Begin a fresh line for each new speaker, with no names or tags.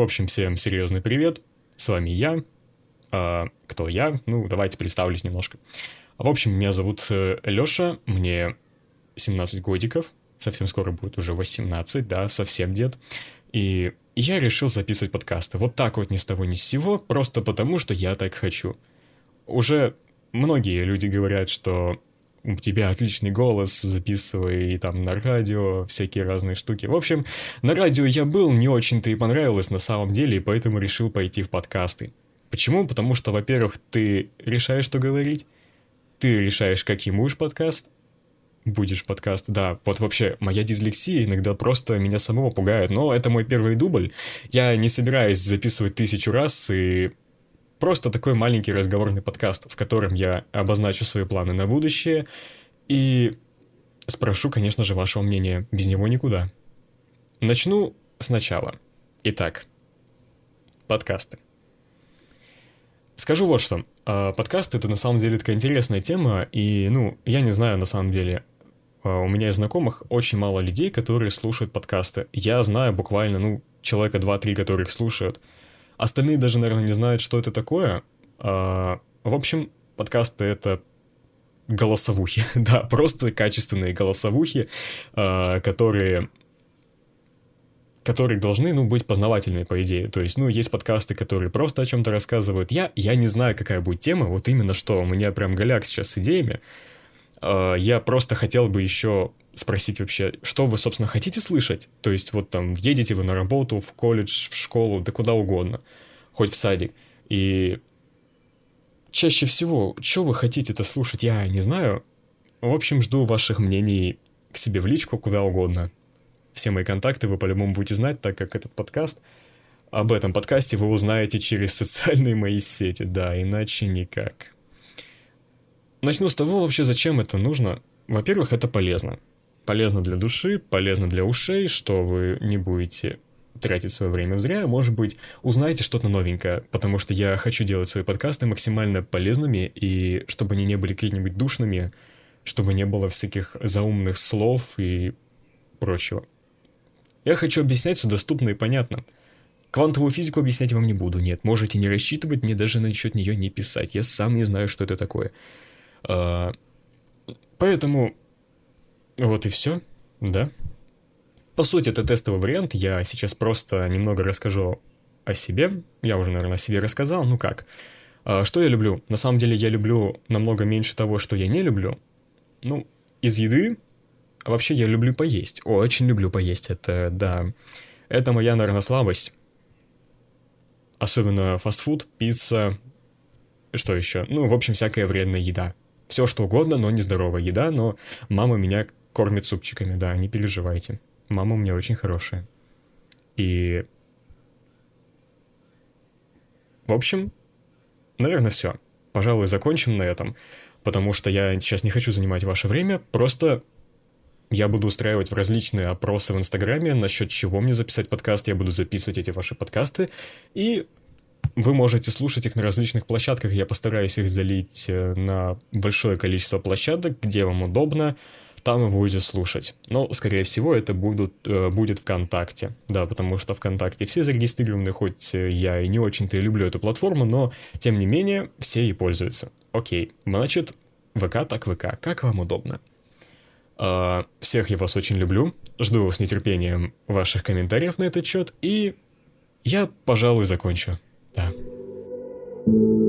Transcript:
В общем, всем серьезный привет. С вами я. А, кто я? Ну, давайте представлюсь немножко. В общем, меня зовут э, Лёша, мне 17 годиков, совсем скоро будет уже 18, да, совсем дед. И я решил записывать подкасты. Вот так вот ни с того ни с сего, просто потому что я так хочу. Уже многие люди говорят, что у тебя отличный голос, записывай там на радио, всякие разные штуки. В общем, на радио я был, не очень-то и понравилось на самом деле, и поэтому решил пойти в подкасты. Почему? Потому что, во-первых, ты решаешь, что говорить, ты решаешь, каким будешь подкаст, будешь подкаст, да. Вот вообще, моя дислексия иногда просто меня самого пугает, но это мой первый дубль. Я не собираюсь записывать тысячу раз и Просто такой маленький разговорный подкаст, в котором я обозначу свои планы на будущее и спрошу, конечно же, вашего мнения. Без него никуда. Начну сначала. Итак, подкасты. Скажу вот что. А, подкасты это на самом деле такая интересная тема, и, ну, я не знаю на самом деле. А, у меня из знакомых очень мало людей, которые слушают подкасты. Я знаю буквально, ну, человека 2-3, которых слушают. Остальные даже, наверное, не знают, что это такое. А, в общем, подкасты — это голосовухи, да, просто качественные голосовухи, а, которые которые должны, ну, быть познавательными, по идее. То есть, ну, есть подкасты, которые просто о чем-то рассказывают. Я, я не знаю, какая будет тема, вот именно что, у меня прям голяк сейчас с идеями. А, я просто хотел бы еще спросить вообще, что вы, собственно, хотите слышать? То есть вот там едете вы на работу, в колледж, в школу, да куда угодно, хоть в садик. И чаще всего, что вы хотите-то слушать, я не знаю. В общем, жду ваших мнений к себе в личку, куда угодно. Все мои контакты вы по-любому будете знать, так как этот подкаст... Об этом подкасте вы узнаете через социальные мои сети, да, иначе никак. Начну с того вообще, зачем это нужно. Во-первых, это полезно полезно для души, полезно для ушей, что вы не будете тратить свое время зря, может быть, узнаете что-то новенькое, потому что я хочу делать свои подкасты максимально полезными, и чтобы они не были какими-нибудь душными, чтобы не было всяких заумных слов и прочего. Я хочу объяснять все доступно и понятно. Квантовую физику объяснять вам не буду, нет, можете не рассчитывать, мне даже насчет нее не писать, я сам не знаю, что это такое. А, поэтому вот и все, да. По сути, это тестовый вариант, я сейчас просто немного расскажу о себе. Я уже, наверное, о себе рассказал, ну как. А, что я люблю? На самом деле я люблю намного меньше того, что я не люблю. Ну, из еды вообще я люблю поесть. Очень люблю поесть. Это, да, это моя, наверное, слабость. Особенно фастфуд, пицца, что еще? Ну, в общем, всякая вредная еда. Все что угодно, но не здоровая еда, но мама меня кормит супчиками, да, не переживайте. Мама у меня очень хорошая. И... В общем, наверное, все. Пожалуй, закончим на этом, потому что я сейчас не хочу занимать ваше время, просто я буду устраивать различные опросы в Инстаграме, насчет чего мне записать подкаст, я буду записывать эти ваши подкасты, и вы можете слушать их на различных площадках, я постараюсь их залить э, на большое количество площадок, где вам удобно, там вы будете слушать. Но, скорее всего, это будут, э, будет ВКонтакте. Да, потому что ВКонтакте все зарегистрированы, хоть э, я и не очень-то и люблю эту платформу, но, тем не менее, все ей пользуются. Окей, значит, ВК так ВК, как вам удобно. Uh, всех я вас очень люблю, жду с нетерпением ваших комментариев на этот счет, и я, пожалуй, закончу. Да. thank you